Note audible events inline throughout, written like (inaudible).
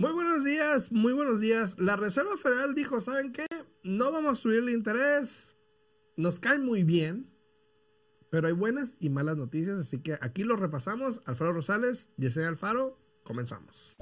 Muy buenos días, muy buenos días. La Reserva Federal dijo, ¿saben qué? No vamos a subir el interés. Nos cae muy bien, pero hay buenas y malas noticias, así que aquí lo repasamos. Alfredo Rosales, Yesenia Alfaro, comenzamos.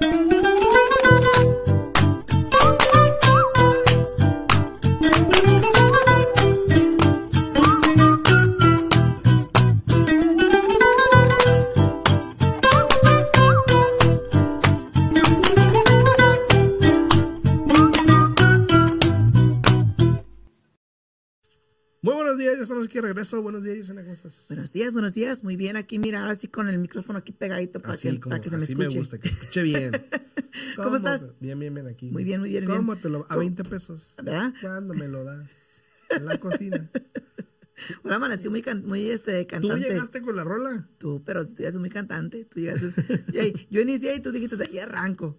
Buenos días, estamos aquí de regreso. Buenos días, Yesenia, ¿cómo estás? Buenos días, buenos días. Muy bien, aquí mira, ahora sí con el micrófono aquí pegadito para, Así, que, como, para que se me así escuche. me gusta, que escuche bien. (laughs) ¿Cómo estás? Bien, bien, bien aquí. Muy bien, muy bien, bien. ¿Cómo te lo A ¿Cómo? 20 pesos. ¿Verdad? ¿Cuándo me lo das? (laughs) En la cocina. Ahora amaneció muy, can- muy este, ¿Tú cantante. llegaste con la rola? Tú, pero tú ya eres muy cantante. Tú llegaste. (laughs) yo, yo inicié y tú dijiste, de ahí arranco.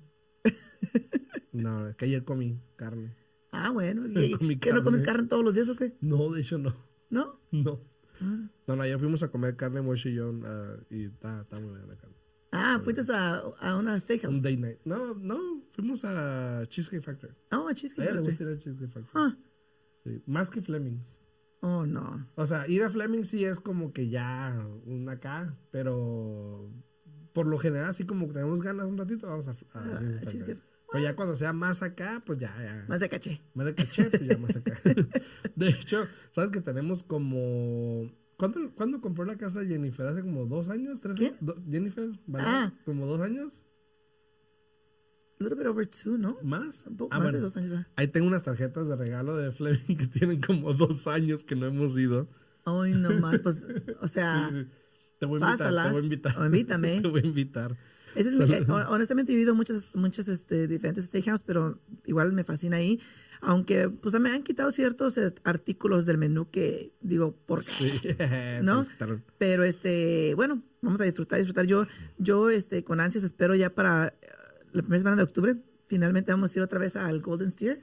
No, es que ayer comí carne. Ah, bueno. ¿y- ¿Qué no comes carne todos los días o qué? No, de hecho no. ¿No? No. Ah, No, no, ayer fuimos a comer carne Moishe y yo ah, y está, está muy buena la carne. Ah, fuiste a, a una steakhouse. Un day night. No, no, fuimos a Cheesecake Factory. Oh, a A Cheesecake le Factory. gusta ir a Cheesecake Factory. Ah, Sí, Más que Fleming's. oh, no. O sea, ir a Fleming sí es como que ya un acá, pero por lo general, así como tenemos ganas un ratito, vamos a, a Cheesecake. Factory. Pero ya cuando sea más acá, pues ya, ya. Más de caché. Más de caché, pues ya más acá. (laughs) de hecho, ¿sabes que tenemos como... ¿Cuándo, ¿Cuándo compró la casa Jennifer? ¿Hace como dos años? ¿Tres años? ¿Jennifer? ¿Vale? Ah. ¿Como dos años? A little bit over two, ¿no? ¿Más? Un poco Ah, más bueno. de dos años. ah. Ahí tengo unas tarjetas de regalo de Fleming que tienen como dos años que no hemos ido. Ay, no más. Pues, o (laughs) sea, Sí, sí. Te voy a invitar, te voy a invitar. O invítame. (laughs) te voy a invitar. Ese es mi- (laughs) hon- honestamente he vivido muchas, muchas este, diferentes steakhouse, pero igual me fascina ahí. Aunque pues me han quitado ciertos artículos del menú que digo, ¿por qué? Sí. (laughs) ¿No? Pero este, bueno, vamos a disfrutar, disfrutar. Yo, yo este, con ansias espero ya para eh, la primera semana de octubre, finalmente vamos a ir otra vez al Golden Steer.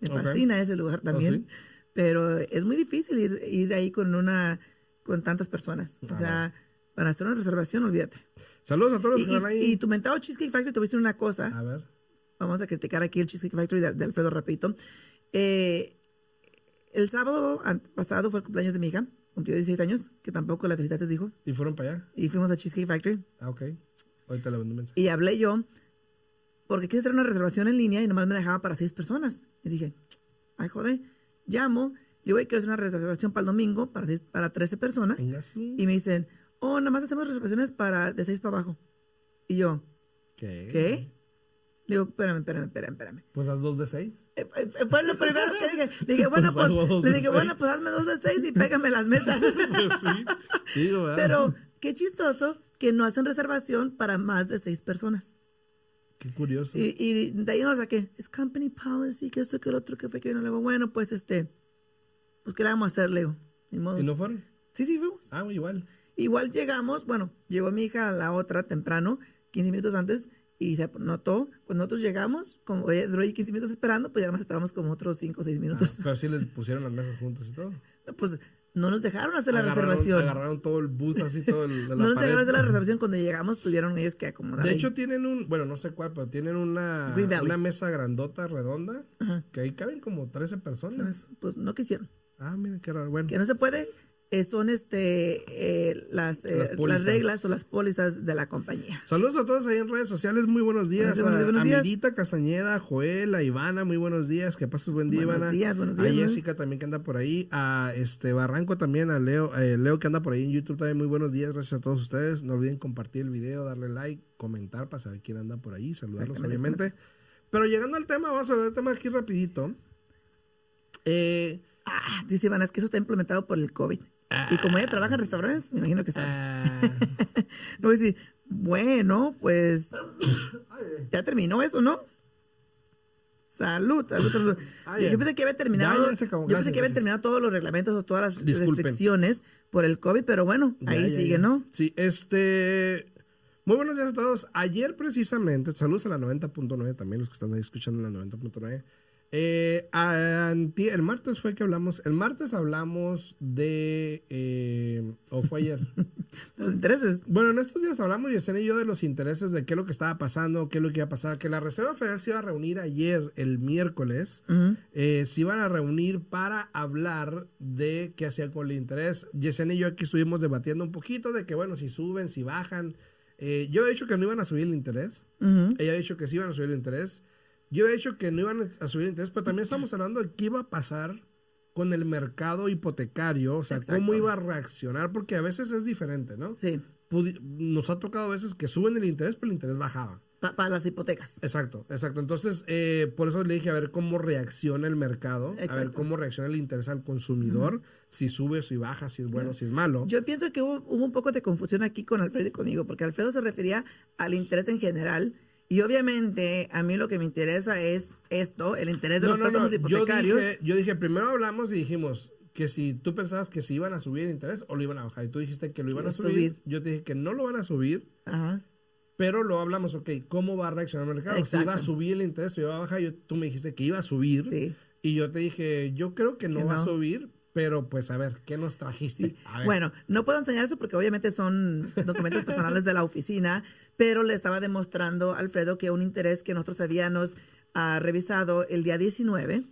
Me Ok. fascina ese lugar también. sí? Pero es muy difícil ir, ir ahí con una, con tantas personas. O Ah, sea, para hacer una reservación, olvídate. Saludos a todos los Y, que están ahí. y- tu mentado Cheesecake Factory, te voy a decir una cosa. A ver. Vamos a criticar aquí el Cheesecake Factory de, de Alfredo Rapito. Eh, el sábado pasado fue el cumpleaños de mi hija, cumplió 16 años, que tampoco la felicidad les dijo. ¿Y fueron para allá? Y fuimos a Cheesecake Factory. Ah, ok. Ahorita le mando un mensaje. Y hablé yo, porque quise hacer una reservación en línea y nomás me dejaba para seis personas. Y dije, ay, joder, llamo, le digo, "Oye, quiero hacer una reservación para el domingo, para, seis- para 13 personas. Y me dicen, oh, nada más hacemos reservaciones para de 6 para abajo. Y yo, ¿Qué? ¿qué? Le digo, espérame, espérame, espérame, espérame. Pues haz dos de seis. Eh, eh, Fue lo primero que dije. Le dije, (laughs) bueno, Pues pues, le dije, seis. bueno, pues hazme dos de seis y pégame las mesas. (laughs) Pues sí. Digo, ¿verdad? Pero qué chistoso que no hacen reservación para más de seis personas. Qué curioso. Y, y de ahí nos saqué, es company policy, que esto, que el otro, que fue que vino. Le digo, bueno, pues este, pues qué le vamos a hacer, le digo. Ni modo. ¿Y no fueron? Sí, sí, fuimos. Ah, igual. Igual llegamos, bueno, llegó mi hija a la otra temprano, 15 minutos antes, y se notó, cuando nosotros llegamos, como duró ahí 15 minutos esperando, pues ya más esperamos como otros 5 o 6 Ah, minutos. pero sí les pusieron las mesas juntas y todo. Pues no nos dejaron hacer la reservación. Agarraron todo el booth así, todo el, no nos pared. dejaron hacer la reservación. Cuando llegamos, tuvieron ellos que acomodar. De ahí. hecho, tienen un, bueno, no sé cuál, pero tienen una, una mesa grandota, redonda, Ajá. que ahí caben como 13 personas. pues no quisieron. Ah, mira, qué raro. Bueno, Que no se puede, eh, son este eh, las, eh, Las reglas o las pólizas de la compañía. saludos a todos ahí en redes sociales. Muy buenos días. Buenos a, buenos a días. Mirita Castañeda, Joel, a Ivana, muy buenos días. Que pases buen día, Buenos Ivana. días, buenos A días, buenos- Jessica también que anda por ahí. A este Barranco también, a Leo, eh, Leo que anda por ahí en YouTube también. Muy buenos días, gracias a todos ustedes. No olviden compartir el video, darle like, comentar para saber quién anda por ahí, saludarlos obviamente. Pero llegando al tema, vamos a ver el tema aquí rapidito. Eh, Ah, dice Ivana, es que eso está implementado por el COVID. Y como ella trabaja en restaurantes, me imagino que sabe. ah, (laughs) No voy a decir, bueno, pues (coughs) ya terminó eso, ¿no? Salud, salud, salud. Ah, yo, pensé que había terminado, Ya, ya acabó. yo pensé que gracias. terminado todos los reglamentos o todas las Disculpen. restricciones por el COVID, pero bueno, Ya, ahí sigue. ¿no? Sí, este. Muy buenos días a todos. Ayer, precisamente, saludos a la 90.9 también, los que están ahí escuchando en la 90.9. Eh, anti- el martes fue que hablamos. El martes hablamos de. eh, ¿O fue ayer? (laughs) Los intereses. Bueno, en estos días hablamos, Yesenia y yo, de los intereses de qué es lo que estaba pasando, qué es lo que iba a pasar. Que la Reserva Federal se iba a reunir ayer, el miércoles. Eh, se iban a reunir para hablar de qué hacían con el interés. Yesenia y yo aquí estuvimos debatiendo un poquito de que, bueno, si suben, si bajan. Eh, yo he dicho que no iban a subir el interés. Ella ha dicho que sí iban a subir el interés. Yo he dicho que no iban a subir el interés, pero también estamos hablando de qué iba a pasar con el mercado hipotecario, o sea, Exacto. cómo iba a reaccionar, porque a veces es diferente, ¿no? Sí, Pudi- Nos ha tocado a veces que suben el interés, pero el interés bajaba. para las hipotecas. Exacto, exacto. Entonces, eh, por eso le dije a ver cómo reacciona el mercado, a ver cómo reacciona el interés al consumidor, si sube, si baja, si es bueno, si es malo. Yo pienso que hubo, hubo un poco de confusión aquí con Alfredo y conmigo, porque Alfredo se refería al interés en general. Y obviamente a mí lo que me interesa es esto, el interés de No, los no, préstamos no. Yo hipotecarios. dije, yo dije, primero hablamos y dijimos que si tú pensabas que si iban a subir el interés o lo iban a bajar. Y tú dijiste que lo iban a subir. subir. Yo te dije que no lo van a subir, Ajá. pero lo hablamos, ok, ¿cómo va a reaccionar el mercado? Si iba a Exacto. subir el interés o iba a bajar, yo, tú me dijiste que iba a subir. Sí. Y yo te dije, yo creo que no Que va a subir, pero pues a ver, ¿qué nos trajiste? A ver. Bueno, no puedo enseñar eso porque obviamente son documentos personales de la oficina, pero le estaba demostrando a Alfredo que un interés que nosotros habíamos ah, revisado el día 19,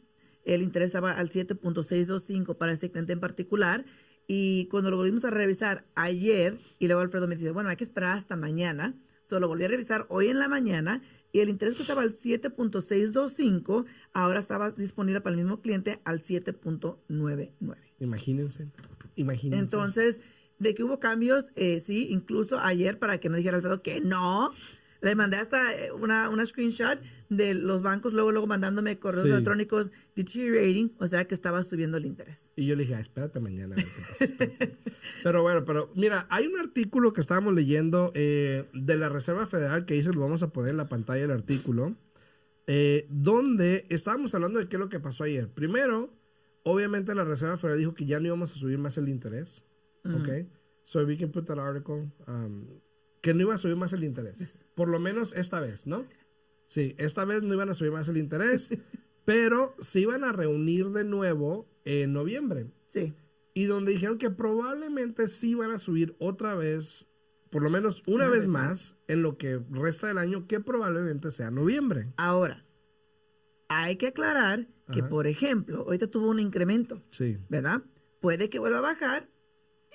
el interés estaba al 7.625 para este cliente en particular. Y cuando lo volvimos a revisar ayer, y luego Alfredo me dice, bueno, hay que esperar hasta mañana. Solo volví a revisar hoy en la mañana y el interés que estaba al 7.625 ahora estaba disponible para el mismo cliente al 7.99. Imagínense, imagínense. Entonces, de que hubo cambios, eh, sí, incluso ayer, para que no dijera Alfredo que no, le mandé hasta eh, una, una screenshot de los bancos, luego, luego mandándome correos Sí. electrónicos deteriorating, o sea que estaba subiendo el interés. Y yo le dije, ah, espérate mañana. a ver qué pasa, espérate". pero bueno, pero mira, hay un artículo que estábamos leyendo eh, de la Reserva Federal que dice, lo vamos a poner en la pantalla el artículo, eh, donde estábamos hablando de qué es lo que pasó ayer. Primero, obviamente la Reserva Federal dijo que ya no íbamos a subir más el interés. ¿Ok? So we can put that article. um, que no iba a subir más el interés. Por lo menos esta vez, ¿no? Sí, esta vez no iban a subir más el interés, (laughs) pero se iban a reunir de nuevo en noviembre. Sí, Y donde dijeron que probablemente sí van a subir otra vez, por lo menos una, Una vez, vez más, más. en lo que resta del año, que probablemente sea noviembre. ahora, hay que aclarar que, Ajá. por ejemplo, ahorita tuvo un incremento, Sí, ¿verdad? Puede que vuelva a bajar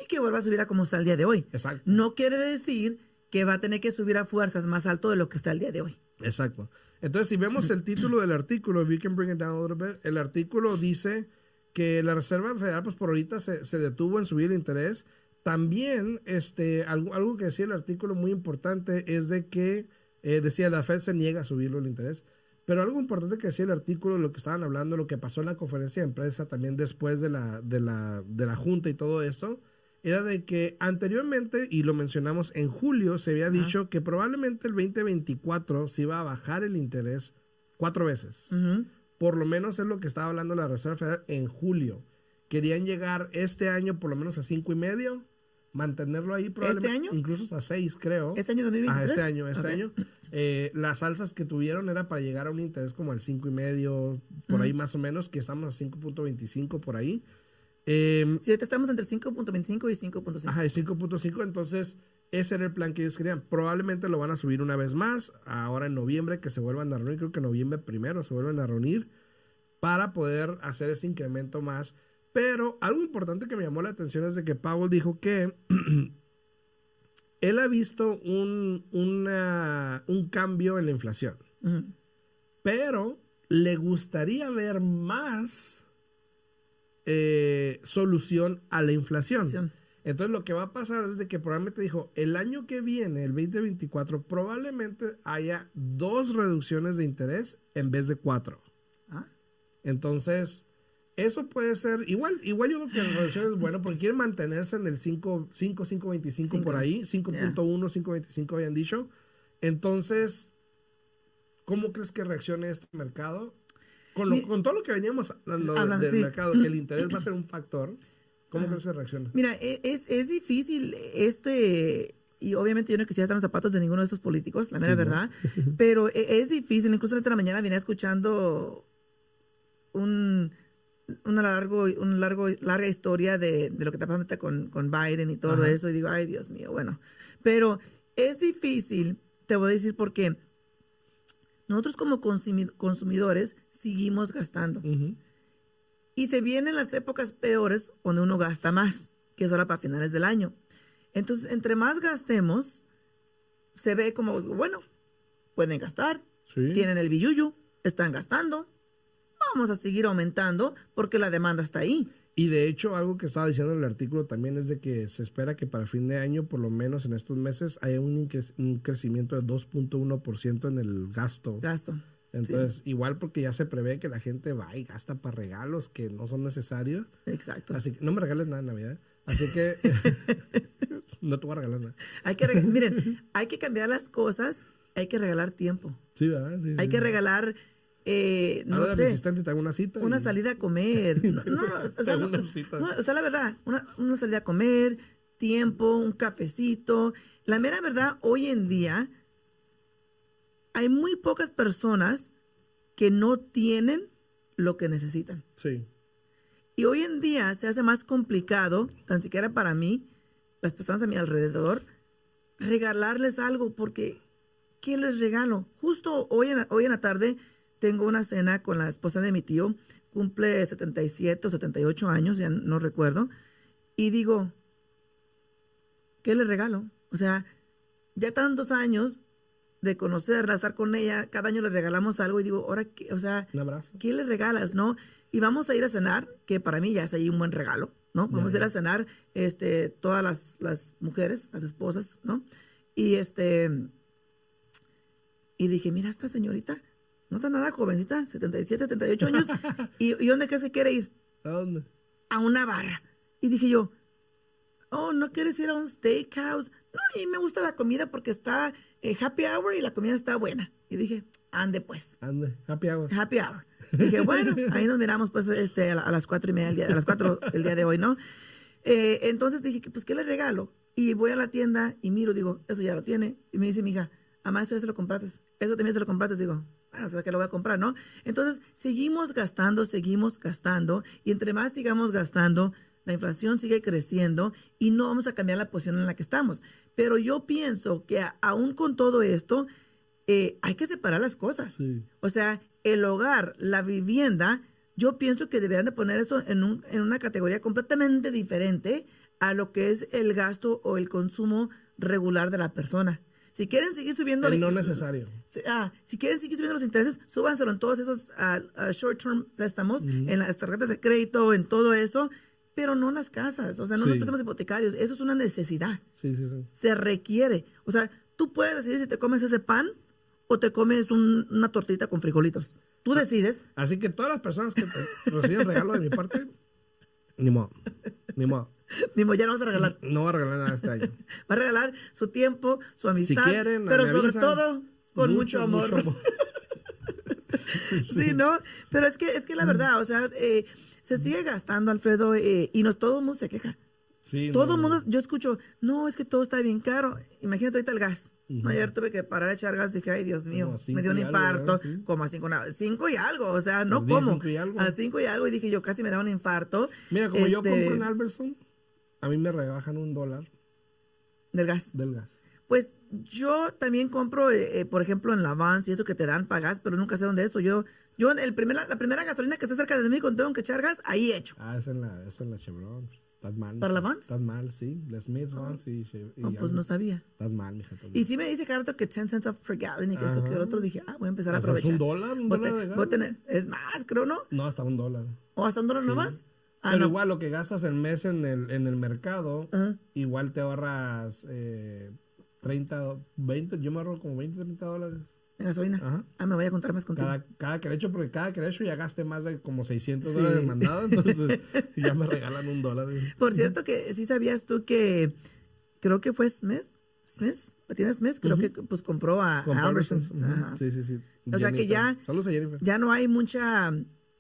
y que vuelva a subir a como está el día de hoy. exacto. No quiere decir que va a tener que subir a fuerzas más alto de lo que está el día de hoy. Exacto. Entonces, si vemos el título del artículo, if can bring it down a little bit, el artículo dice que la Reserva Federal, pues por ahorita se, se detuvo en subir el interés. También, este, algo, algo que decía el artículo muy importante es de que, eh, decía, la Fed se niega a subirlo el interés. Pero algo importante que decía el artículo, lo que estaban hablando, lo que pasó en la conferencia de prensa también después de la, de la, de la junta y todo eso, era de que anteriormente, y lo mencionamos en julio, se había dicho que probablemente el 2024 se iba a bajar el interés cuatro veces. Por lo menos es lo que estaba hablando la Reserva Federal en julio. Querían llegar este año por lo menos a cinco y medio, mantenerlo ahí probablemente. año? Incluso hasta seis, creo. ¿Este año 2023? Ajá, este año, este año. Eh, las alzas que tuvieron era para llegar a un interés como al cinco y medio, por ahí más o menos, que estamos a 5.25 por ahí. Eh, Si ahorita estamos entre 5.25 y 5.5. Ajá, y 5.5, entonces ese era el plan que ellos querían. Probablemente lo van a subir una vez más, ahora en noviembre, que se vuelvan a reunir, creo que en noviembre primero se vuelven a reunir para poder hacer ese incremento más. Pero algo importante que me llamó la atención es de que Powell dijo que (clears throat) él ha visto un, una- un cambio en la inflación, pero le gustaría ver más eh, solución a la inflación. Inflación. Entonces lo que va a pasar es de que probablemente dijo, el año que viene, el 2024, probablemente haya dos reducciones de interés en vez de cuatro. Ah, Entonces, eso puede ser, igual, igual yo creo que la reducción es bueno porque quieren mantenerse en el 5, 5 5.25 por Cinco. ahí, 5.1, 5.25 habían dicho. Entonces, ¿cómo crees que reaccione este mercado? Con, lo- Mi- con todo lo que veníamos hablando de- Hablando, del sí. mercado, que el interés va a ser un factor, ¿cómo crees que reacciona? Mira, e- es, es difícil este, y obviamente yo no quisiera estar en los zapatos de ninguno de estos políticos, la mera Sí, ¿no? verdad, (laughs) pero e- es difícil, incluso la mañana venía escuchando un, una, largo, un largo, larga historia de, de lo que está pasando con, con Biden y todo Ajá. eso. Y digo, ay, Dios mío, bueno. Pero es difícil, te voy a decir por qué. Nosotros como consumi- consumidores seguimos gastando. Y se vienen las épocas peores donde uno gasta más, que es ahora para finales del año. Entonces, entre más gastemos, se ve como, bueno, pueden gastar, Sí. tienen el billuyo, están gastando, vamos a seguir aumentando porque la demanda está ahí. Y de hecho, algo que estaba diciendo en el artículo también es de que se espera que para fin de año, por lo menos en estos meses, haya un, un crecimiento de 2.1% en el gasto. Gasto. Entonces, igual porque ya se prevé que la gente va y gasta para regalos que no son necesarios. Exacto. Así que no me regales nada en Navidad. Así que (laughs) no te voy a regalar nada. Hay que, miren, hay que cambiar las cosas, hay que regalar tiempo, Sí, ¿verdad? Sí, hay sí. que regalar, eh, no Habla a mi sé, asistente, te hago una cita. una y- salida a comer. (laughs) No, no, o, sea, Una no, cita. no, o sea, la verdad, una, una salida a comer, tiempo, un cafecito. La mera verdad, hoy en día hay muy pocas personas que no tienen lo que necesitan. Sí. Y hoy en día se hace más complicado, tan siquiera para mí, las personas a mi alrededor, regalarles algo, porque ¿qué les regalo? Justo hoy en, hoy en la tarde tengo una cena con la esposa de mi tío, cumple 77 o 78 años, ya no recuerdo, y digo, ¿qué le regalo? O sea, ya tantos años de conocerla, estar con ella, cada año le regalamos algo y digo, ahora, qué? o sea, Un abrazo. ¿qué le regalas, no? Y vamos a ir a cenar, que para mí ya es ahí un buen regalo, ¿no? Vamos a ir a cenar, este, todas las, las mujeres, las esposas, ¿no? Y este, y dije, mira, esta señorita, no está nada jovencita, 77, 78 años, (laughs) y, ¿y dónde que quiere ir? ¿A dónde? A una barra. Y dije yo, oh, ¿no quieres ir a un steakhouse? No, y me gusta la comida porque está eh, happy hour y la comida está buena. Y dije, ande pues. Ande. Happy hour. Happy hour. Dije, bueno, (laughs) ahí nos miramos pues este, a, la- a las cuatro y media, del día, a las cuatro el día de hoy, ¿no? Eh, entonces dije, pues, ¿qué le regalo? Y voy a la tienda y miro, digo, eso ya lo tiene. Y me dice mi hija, mamá, eso ya se lo compraste. Eso también se lo compraste. Digo, bueno, o sea, que lo voy a comprar, ¿no? Entonces, seguimos gastando, seguimos gastando. Y entre más sigamos gastando, la inflación sigue creciendo y no vamos a cambiar la posición en la que estamos. Pero yo pienso que a- aún con todo esto, eh, hay que separar las cosas. Sí. O sea, el hogar, la vivienda, yo pienso que deberían de poner eso en, un- en una categoría completamente diferente a lo que es el gasto o el consumo regular de la persona. Si quieren seguir subiendo... El no necesario. Si- ah, si quieren seguir subiendo los intereses, súbanselo en todos esos ah, short-term préstamos, en las tarjetas de crédito, en todo eso, pero no en las casas, o sea, no en los préstamos hipotecarios. Eso es una necesidad Sí, sí, sí. se requiere. O sea, tú puedes decidir si te comes ese pan o te comes un- una tortita con frijolitos. Tú decides. Así que todas las personas que te reciben regalo de mi parte, ni modo. Ni modo. (laughs) Ni ya no vas a regalar. No voy a regalar nada este año. (laughs) Va a regalar su tiempo, su amistad, quieren, pero sobre avisan. todo con mucho, amor. (laughs) sí, ¿no? Pero es que es que la verdad, o sea, eh, se sigue gastando, Alfredo, eh, y nos todo el mundo se queja. Sí, Todo no, el mundo, yo escucho, no, es que todo está bien caro. Imagínate ahorita el gas. Ayer tuve que parar a echar gas, dije, ay, Dios mío, me dio un algo, infarto. Sí. como a cinco, cinco y algo, o sea, no como, algo. a cinco y algo, y dije, yo casi me da un infarto. Mira, como yo Este, compro en Albertson, a mí me rebajan un dólar Del gas. del gas. Pues yo también compro, eh, eh, por ejemplo, en la Vans y eso que te dan para gas, pero nunca sé dónde es eso. Yo, yo el primer, la primera gasolina que está cerca de mí, cuando tengo que echar gas, ahí echo. Ah, es en la, es en la Chevron. Pues, Estás mal. ¿Para la. Vans? Estás mal, sí. La Smith Vans y, y No, pues no sabía. Estás mal, mija. estás Y sí me dice Carto que 10 cents off per gallon y que esto que el otro. Dije, ah, voy a empezar a sea, es aprovechar. un dólar, un Voy a dólar de gas, es más, creo, ¿no? No, hasta un dólar. ¿O hasta un dólar nomás? Ah, Pero no. igual lo que gastas el mes en el, en el mercado, Ajá. igual te ahorras eh, 30, 20, yo me ahorro como 20, 30 dólares. En gasolina. Ajá. Ah, me voy a contar más contigo. Cada, cada querecho, porque cada querecho ya gasté más de como 600 Sí. dólares de mandado, entonces (laughs) ya me regalan un dólar. Por cierto, que sí sabías tú que creo que fue Smith. Smith, la tienda Smith, creo que pues compró a, Con a. Albertsons. Sí, sí, sí. O sea que ya- Saludos a Jennifer. Ya no hay mucha.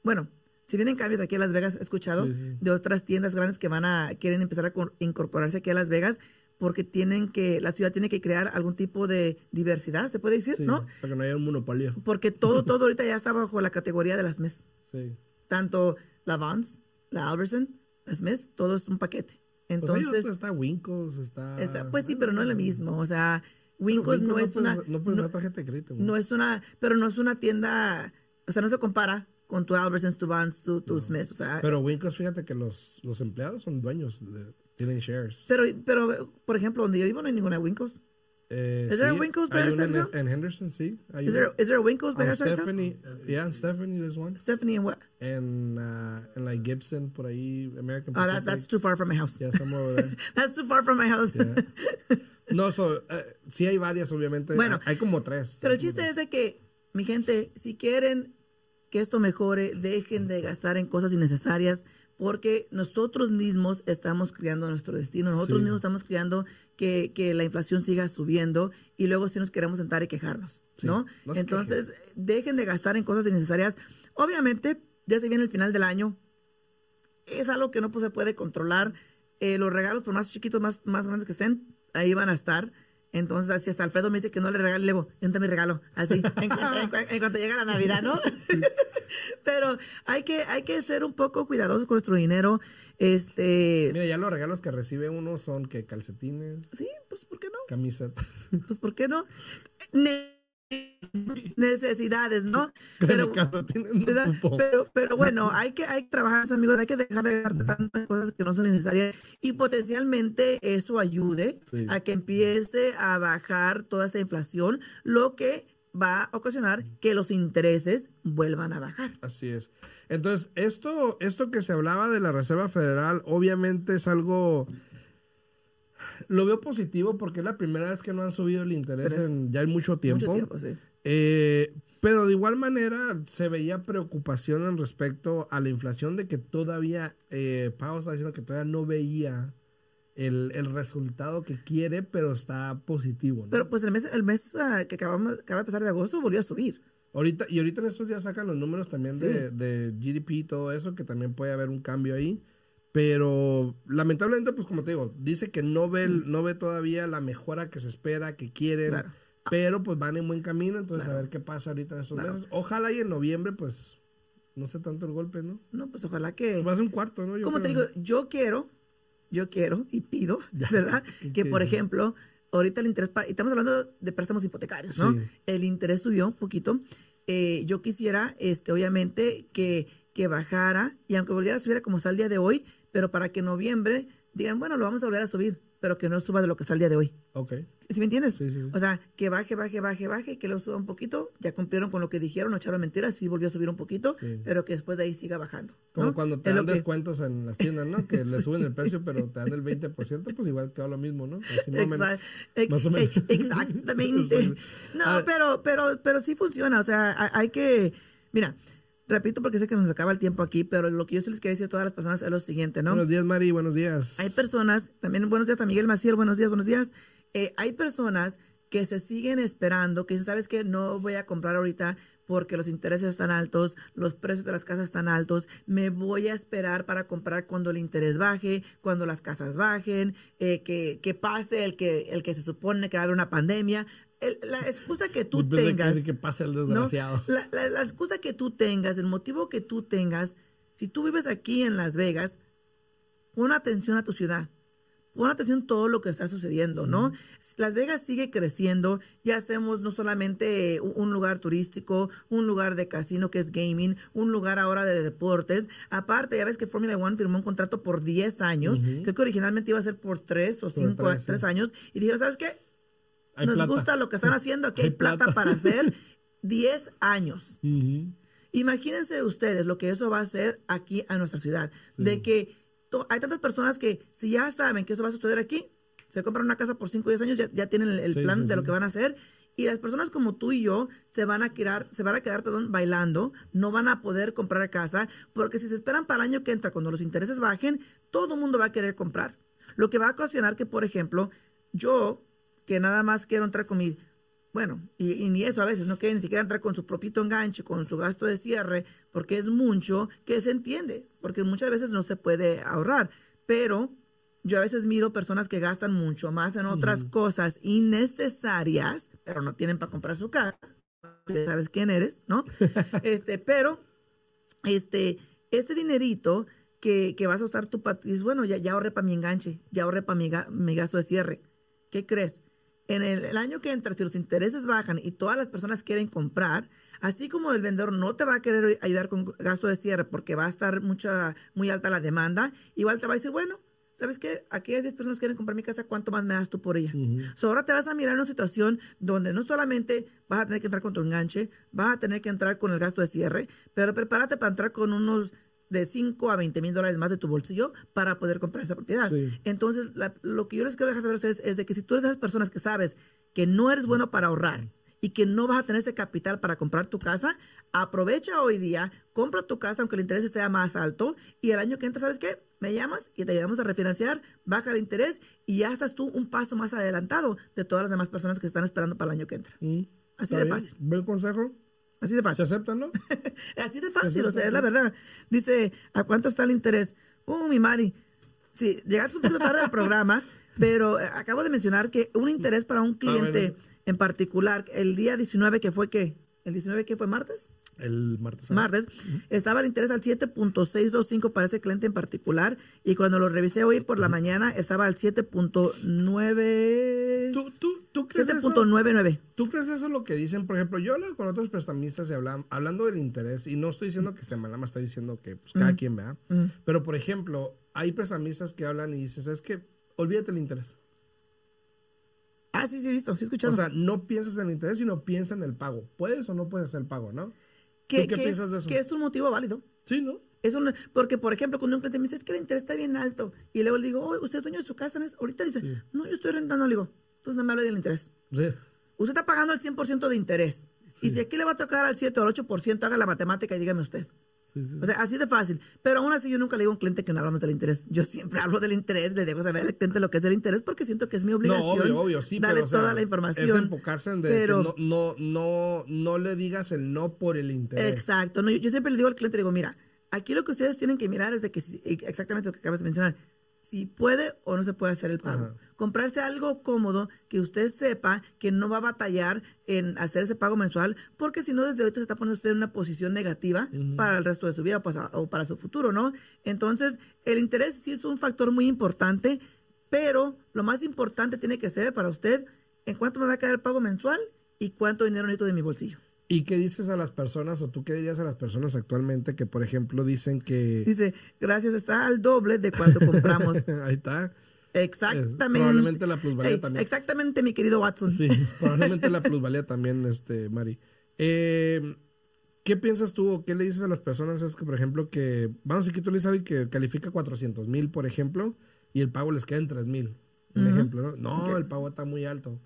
Bueno, si vienen cambios aquí a Las Vegas, he escuchado Sí, sí. de otras tiendas grandes que van a quieren empezar a cor- incorporarse aquí a Las Vegas porque tienen que la ciudad tiene que crear algún tipo de diversidad, se puede decir, Sí, ¿no? Para que no haya un monopolio. Porque todo (laughs) todo ahorita ya está bajo la categoría de las MES. Sí. tanto la Vans, la Albertson, la Smith, todo es un paquete. Pues Entonces, está Wincos, está... está- pues sí, pero no es lo mismo. O sea, Winkos no es puedes- una, No puedes no- dar tarjeta de crédito. güey. no es una, pero no es una tienda, o sea, no se compara con tu Albertsons, tu Vans, tu, tu Smith. O sea, Pero Wincos, fíjate que los, los empleados son dueños, de- tienen shares. pero, pero, por ejemplo, donde yo vivo no hay ninguna Winkos. Eh, Is there a sí, Winkles Better una en, Henderson, sí. Hay Is there, is there a Winkos On Better Center? Stephanie, yeah, in Stephanie, there's one. Stephanie and what? En, uh, en like Gibson, por ahí, American Oh, Pacific. that, that's too far from my house. Yeah, somewhere over there. (laughs) That's too far from my house. Yeah. (laughs) No, so, eh, sí hay varias, obviamente. Bueno, hay como tres. Pero el chiste es de que, mi gente, si quieren que esto mejore, dejen de gastar en cosas innecesarias, porque nosotros mismos estamos creando nuestro destino, nosotros Sí. mismos estamos creando que, que la inflación siga subiendo y luego si nos queremos sentar y quejarnos, Sí, ¿no? Entonces, dejen de gastar en cosas innecesarias. Obviamente, ya se viene el final del año, es algo que no se puede controlar. Eh, los regalos, por más chiquitos, más, más grandes que estén, ahí van a estar. Entonces, así hasta Alfredo me dice que no le regale, le digo, "Vente mi regalo, así, en cuanto, en cu- en cuanto llega la Navidad, ¿no? (laughs) Pero hay que, hay que ser un poco cuidadosos con nuestro dinero. Este, Mira, ya los regalos que recibe uno son que calcetines, sí, pues, ¿por qué no? camiseta. Pues, ¿por qué no? Ne- necesidades, ¿no? Pero. Pero, pero bueno, hay que, hay que trabajar, amigos, hay que dejar de gastar tantas cosas que no son necesarias y potencialmente eso ayude Sí. a que empiece a bajar toda esta inflación, lo que va a ocasionar que los intereses vuelvan a bajar. Así es. Entonces, esto, esto que se hablaba de la Reserva Federal, obviamente es algo. Lo veo positivo porque es la primera vez que no han subido el interés en ya hay mucho tiempo. Mucho tiempo, sí. Eh, pero de igual manera se veía preocupación en respecto a la inflación de que todavía, eh, Pau está diciendo que todavía no veía el, el resultado que quiere, pero está positivo. ¿no? Pero pues el mes, el mes ah, que acabamos, acaba de pasar de agosto volvió a subir. Ahorita, y ahorita en estos días sacan los números también Sí. de, de GDP y todo eso, que también puede haber un cambio ahí. Pero lamentablemente, pues como te digo, dice que no ve, el- no ve todavía la mejora que se espera, que quieren. Claro. Pero pues van en buen camino, entonces Claro. a ver qué pasa ahorita en estos Claro. meses. Ojalá y en noviembre, pues, no sé tanto el golpe, ¿no? No, pues ojalá que... Va a ser un cuarto, ¿no? Yo Como te digo, yo quiero, yo quiero y pido, (laughs) Ya, ¿verdad? (laughs) ¿qué Que, por ejemplo, ahorita el interés, estamos hablando de préstamos hipotecarios, ¿no? Sí. El interés subió un poquito. Eh, yo quisiera, este, obviamente, que, que bajara, y aunque volviera a subir como está el día de hoy, pero para que en noviembre digan, bueno, lo vamos a volver a subir, pero que no suba de lo que está el día de hoy. Ok. ¿Sí me entiendes? Sí, sí, sí. O sea, que baje, baje, baje, baje, que lo suba un poquito, ya cumplieron con lo que dijeron, no echaron mentiras, sí volvió a subir un poquito, pero que después de ahí siga bajando. Como cuando te Es dan que- descuentos en las tiendas, ¿no? Que (laughs) le suben el precio, pero te dan el 20%, pues igual te da lo mismo, ¿no? Así más o menos. Exa- ex- (laughs) Más o menos. ex- Exactamente. No, Ah. pero, pero, pero sí funciona. O sea, hay que. Mira, repito porque sé que nos acaba el tiempo aquí, pero lo que yo sí les quería decir a todas las personas es lo siguiente, ¿no? Buenos días, Mari, buenos días. Hay personas, también buenos días a Miguel Maciel, buenos días, buenos días. Eh, hay personas que se siguen esperando, que dicen, ¿sabes qué? No voy a comprar ahorita porque los intereses están altos, los precios de las casas están altos, me voy a esperar para comprar cuando el interés baje, cuando las casas bajen, eh, que, que pase el que, el que se supone que va a haber una pandemia. El- la excusa que tú que tengas... que pase el ¿no? desgraciado. La, la- la excusa que tú tengas, el motivo que tú tengas, si tú vives aquí en Las Vegas, pon atención a tu ciudad. Pon atención a todo lo que está sucediendo, ¿no? Las Vegas sigue creciendo. Ya hacemos no solamente un un lugar turístico, un lugar de casino que es gaming, un lugar ahora de deportes. Aparte, ya ves que Formula One firmó un contrato por 10 años. Creo que originalmente iba a ser por 3 o 5, tres, sí. 3 años. Y dijeron, ¿sabes qué? Hay Nos plata. gusta lo que están haciendo. Aquí hay, Hay plata, plata. para hacer (laughs) 10 años. Imagínense ustedes lo que eso va a hacer aquí a nuestra ciudad. De que hay tantas personas que si ya saben que eso va a suceder aquí, se compran una casa por 5 o 10 años, ya, ya tienen el, el Sí, plan sí, de lo que van a hacer. Y las personas como tú y yo se van a quedar, se van a quedar, perdón, bailando, no van a poder comprar casa, porque si se esperan para el año que entra, cuando los intereses bajen, todo el mundo va a querer comprar. Lo que va a ocasionar que, por ejemplo, yo, que nada más quiero entrar con mi bueno, y, y ni eso a veces, no quiere ni siquiera entrar con su propito enganche, con su gasto de cierre, porque es mucho que se entiende, porque muchas veces no se puede ahorrar. Pero yo a veces miro personas que gastan mucho más en otras cosas innecesarias, pero no tienen para comprar su casa. Ya sabes quién eres, ¿no? (laughs) este, pero, este, este dinerito que, que vas a usar tu, pat- dices, bueno, ya, ya ahorré para mi enganche, ya ahorré para mi, ga- mi gasto de cierre. ¿Qué crees? En el, el año que entra, si los intereses bajan y todas las personas quieren comprar, así como el vendedor no te va a querer ayudar con gasto de cierre porque va a estar mucha, muy alta la demanda, igual te va a decir, bueno, ¿sabes qué? Aquí hay 10 personas que quieren comprar mi casa, ¿cuánto más me das tú por ella? So, ahora te vas a mirar en una situación donde no solamente vas a tener que entrar con tu enganche, vas a tener que entrar con el gasto de cierre, pero prepárate para entrar con unos de 5 a 20 mil dólares más de tu bolsillo para poder comprar esa propiedad. Sí. Entonces, la- lo que yo les quiero dejar saber a ustedes es de que si tú eres de esas personas que sabes que no eres bueno para ahorrar y que no vas a tener ese capital para comprar tu casa, aprovecha hoy día, compra tu casa aunque el interés esté más alto y el año que entra, ¿sabes qué? Me llamas y te ayudamos a refinanciar, baja el interés y ya estás tú un paso más adelantado de todas las demás personas que están esperando para el año que entra. Mm, Así ¿está de bien? fácil. ¿Buen consejo? Así de ¿Se fácil. aceptan, no? (laughs) Así de fácil, o sea, es la verdad. Dice, ¿a cuánto está el interés? Uh, mi Mari. Sí, llegaste un poquito tarde al programa, (laughs) pero eh, acabo de mencionar que un interés para un cliente en particular, el día 19 que fue qué? ¿El 19 que fue martes? El martes. ¿sabes? Martes, estaba el interés al 7.625 para ese cliente en particular y cuando lo revisé hoy por la mañana estaba al 7.9 ¿Tú, tú, tú crees eso? 7.99. ¿Tú crees eso lo que dicen? Por ejemplo, yo hablo con otros prestamistas y hablan, hablando del interés, y no estoy diciendo que esté mal, nada más estoy diciendo que pues, cada quien vea. Pero, por ejemplo, hay prestamistas que hablan y dicen, ¿sabes qué? Olvídate el interés. Ah, sí, sí, he visto, sí he escuchado. O sea, no piensas en el interés, sino piensa en el pago. ¿Puedes o no puedes hacer el pago, no? Que, ¿Tú qué que piensas es, de eso? que es un motivo válido. Sí, ¿no? Es un, porque, por ejemplo, cuando un cliente me dice, es que el interés está bien alto, y luego le digo, oh, ¿usted es dueño de su casa? ¿no es?" Ahorita dice, no, yo estoy rentando, le digo, entonces no me hable del interés. Sí. Usted está pagando el 100% de interés. Y si aquí le va a tocar al 7 o al 8%, haga la matemática y dígame usted. Sí, sí, O sea, así de fácil. Pero aún así yo nunca le digo a un cliente que no hablamos del interés. Yo siempre (laughs) hablo del interés, le dejo saber al cliente lo que es del interés porque siento que es mi No, obligación obvio, obvio, sí, darle pero, o sea, toda la información. Es enfocarse en de pero, que no, no, no, no le digas el no por el interés. Exacto. No, yo, yo siempre le digo al cliente, digo, mira, aquí lo que ustedes tienen que mirar es de que exactamente lo que acabas de mencionar, si puede o no se puede hacer el pago. Ajá. Comprarse algo cómodo que usted sepa que no va a batallar en hacer ese pago mensual, porque si no, desde ahorita se está poniendo usted en una posición negativa para el resto de su vida o para, o para su futuro, ¿no? Entonces, el interés sí es un factor muy importante, pero lo más importante tiene que ser para usted en cuánto me va a quedar el pago mensual y cuánto dinero necesito de mi bolsillo. ¿Y qué dices a las personas o tú qué dirías a las personas actualmente que, por ejemplo, dicen que... Dice, gracias, está al doble de cuando compramos. (laughs) Ahí está. Exactamente. probablemente la plusvalía también. Exactamente, mi querido Watson. Sí, probablemente la plusvalía también, este, Mari. Eh, ¿Qué piensas tú o qué le dices a las personas? Es que, por ejemplo, que, vamos, aquí tú le dices a alguien que califica 400 mil, por ejemplo, y el pago les queda en 3 mil, un ejemplo, ¿no? No, el pago está muy alto.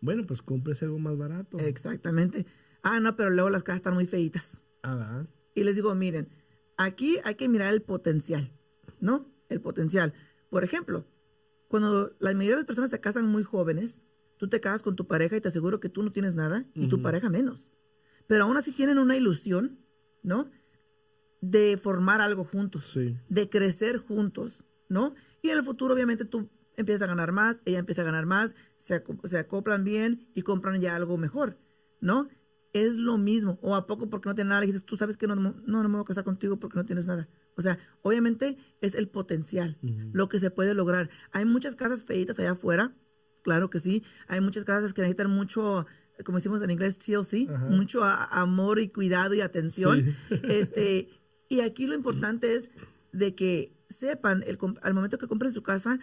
Bueno, pues cómprese algo más barato. Exactamente. Ah, no, pero luego las casas están muy feitas. Ah. Y les digo, miren, aquí hay que mirar el potencial, ¿no? El potencial. Por ejemplo, cuando la mayoría de las personas se casan muy jóvenes, tú te casas con tu pareja y te aseguro que tú no tienes nada y tu pareja menos. Pero aún así tienen una ilusión, ¿no? De formar algo juntos, Sí. de crecer juntos, ¿no? Y en el futuro, obviamente, tú empiezas a ganar más, ella empieza a ganar más, se, aco- se acoplan bien y compran ya algo mejor, ¿no? Es lo mismo. O a poco porque no tienes nada, le dices, tú sabes que no, no, no me voy a casar contigo porque no tienes nada. O sea, obviamente es el potencial, lo que se puede lograr. Hay muchas casas feitas allá afuera, claro que sí. Hay muchas casas que necesitan mucho, como decimos en inglés, TLC, Ajá. mucho a- amor y cuidado y atención. Sí. (laughs) Este, y aquí lo importante es de que sepan, el, al momento que compren su casa,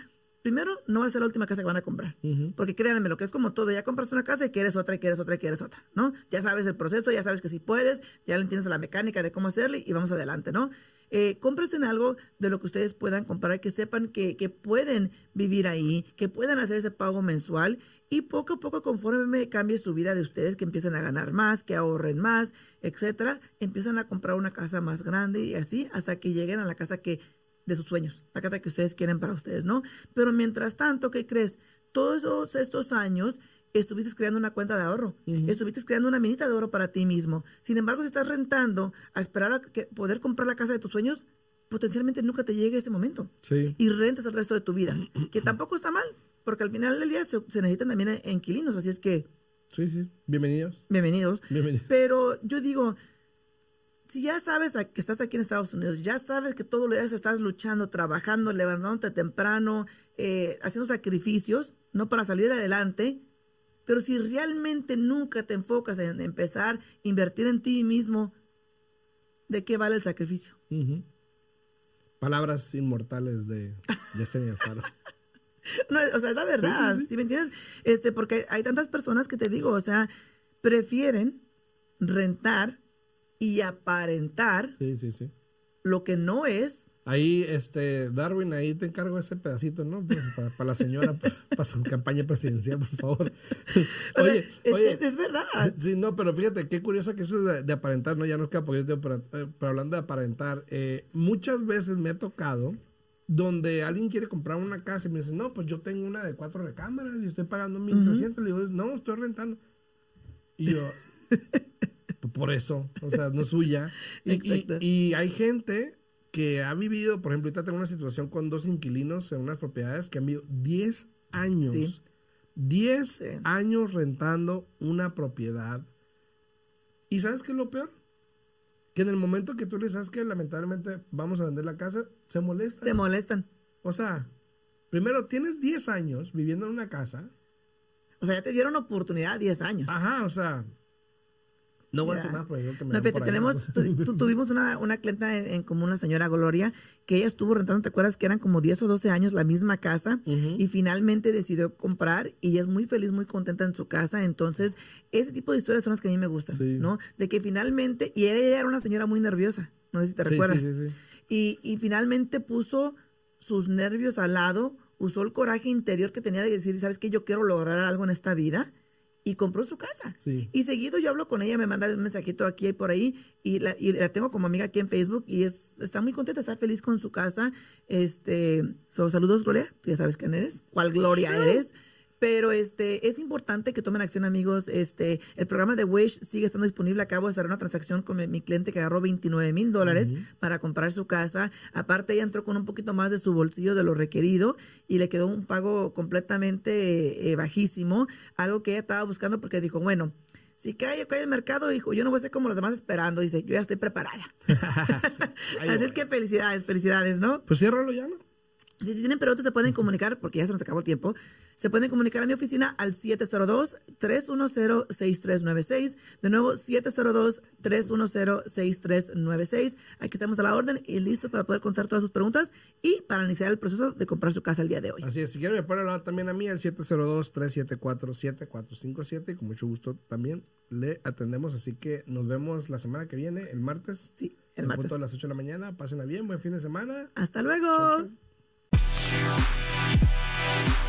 primero no va a ser la última casa que van a comprar. Porque créanme, lo que es como todo, ya compras una casa y quieres otra, y quieres otra, y quieres otra, ¿no? Ya sabes el proceso, ya sabes que si puedes, ya le entiendes la mecánica de cómo hacerle y vamos adelante, ¿no? Eh, en algo de lo que ustedes puedan comprar, que sepan que, que pueden vivir ahí, que puedan hacer ese pago mensual y poco a poco conforme cambie su vida de ustedes, que empiecen a ganar más, que ahorren más, etcétera, empiezan a comprar una casa más grande y así hasta que lleguen a la casa que de sus sueños, la casa que ustedes quieren para ustedes, ¿no? Pero mientras tanto, ¿qué crees? Todos estos años estuviste creando una cuenta de ahorro, estuviste creando una minita de oro para ti mismo. Sin embargo, si estás rentando a esperar a que- poder comprar la casa de tus sueños, potencialmente nunca te llegue ese momento Sí. y rentas el resto de tu vida, (clears throat) que tampoco está mal, porque al final del día se, se necesitan también inquilinos, así es que Sí, sí. Bienvenidos. bienvenidos. Bienvenidos. Pero yo digo, si ya sabes que estás aquí en Estados Unidos, ya sabes que todos los días estás luchando, trabajando, levantándote temprano, eh, haciendo sacrificios, no para salir adelante, pero si realmente nunca te enfocas en empezar a invertir en ti mismo, ¿de qué vale el sacrificio? Palabras inmortales de Yesenia Alfaro. (laughs) No, o sea, es la verdad, ¿sí me entiendes? Este, porque hay tantas personas que te digo, o sea, prefieren rentar y aparentar Sí, sí, sí. lo que no es. Ahí, este, Darwin, ahí te encargo ese pedacito, ¿no? Pues, para, para la señora, pa- para, su campaña presidencial, por favor. O sea, Oye, es oye, es verdad. Sí, no, pero fíjate, qué curioso que eso de, de aparentar, ¿no? Ya nos queda poquito, pero, eh, pero hablando de aparentar, eh, muchas veces me ha tocado donde alguien quiere comprar una casa y me dice, no, pues yo tengo una de cuatro recámaras y estoy pagando 1.300. Le digo, no, estoy rentando. Y yo, "Pues por eso, o sea, no es suya. (laughs) Y, Exacto. y hay gente que ha vivido, por ejemplo, ahorita tengo una situación con dos inquilinos en unas propiedades que han vivido 10 años. Sí. 10 Sí. años rentando una propiedad. ¿Y sabes qué es lo peor? Que en el momento que tú le sabes que lamentablemente vamos a vender la casa, se molesta. Se molestan. o sea, primero tienes 10 años viviendo en una casa. O sea, ya te dieron oportunidad 10 años. Ajá, o sea, no voy a decir más porque creo que me No, fíjate, tenemos, tu- tu- tuvimos una, una clienta en, en común, la señora Gloria, que ella estuvo rentando, ¿te acuerdas? Que eran como 10 o 12 años la misma casa y finalmente decidió comprar y ella es muy feliz, muy contenta en su casa. Entonces, ese tipo de historias son las que a mí me gustan, Sí. ¿no? De que finalmente, y ella era una señora muy nerviosa, no sé si te Sí, recuerdas. sí. Y, y finalmente puso sus nervios al lado, usó el coraje interior que tenía de decir, ¿sabes qué? Yo quiero lograr algo en esta vida. Y compró su casa. Sí. Y seguido yo hablo con ella, me manda un mensajito aquí y por ahí. Y la, y la tengo como amiga aquí en Facebook. Y es, está muy contenta, está feliz con su casa. Este, so, saludos, Gloria. Tú ya sabes quién eres. ¿Cuál Gloria eres? Pero este, es importante que tomen acción, amigos. Este, el programa de Wish sigue estando disponible. Acabo de hacer una transacción con mi, mi cliente que agarró 29 mil dólares para comprar su casa. Aparte, ella entró con un poquito más de su bolsillo de lo requerido y le quedó un pago completamente eh, bajísimo. Algo que ella estaba buscando porque dijo, bueno, si cae, cae el mercado, dijo, yo no voy a ser como los demás esperando. Dice, yo ya estoy preparada. (laughs) Así es que felicidades, felicidades, ¿no? Pues ciérralo ya, ¿no? Si tienen preguntas, se pueden comunicar, porque ya se nos acabó el tiempo. Se pueden comunicar a mi oficina al 702-310-6396. De nuevo, 702-310-6396. Aquí estamos a la orden y listos para poder contestar todas sus preguntas y para iniciar el proceso de comprar su casa el día de hoy. Así es, si quieren me pueden hablar también a mí al 702-374-7457 y con mucho gusto también le atendemos. Así que nos vemos la semana que viene, el martes. Sí, el en martes. punto a las 8 de la mañana. Pásenla bien, buen fin de semana. Hasta luego. Chau, chau. you.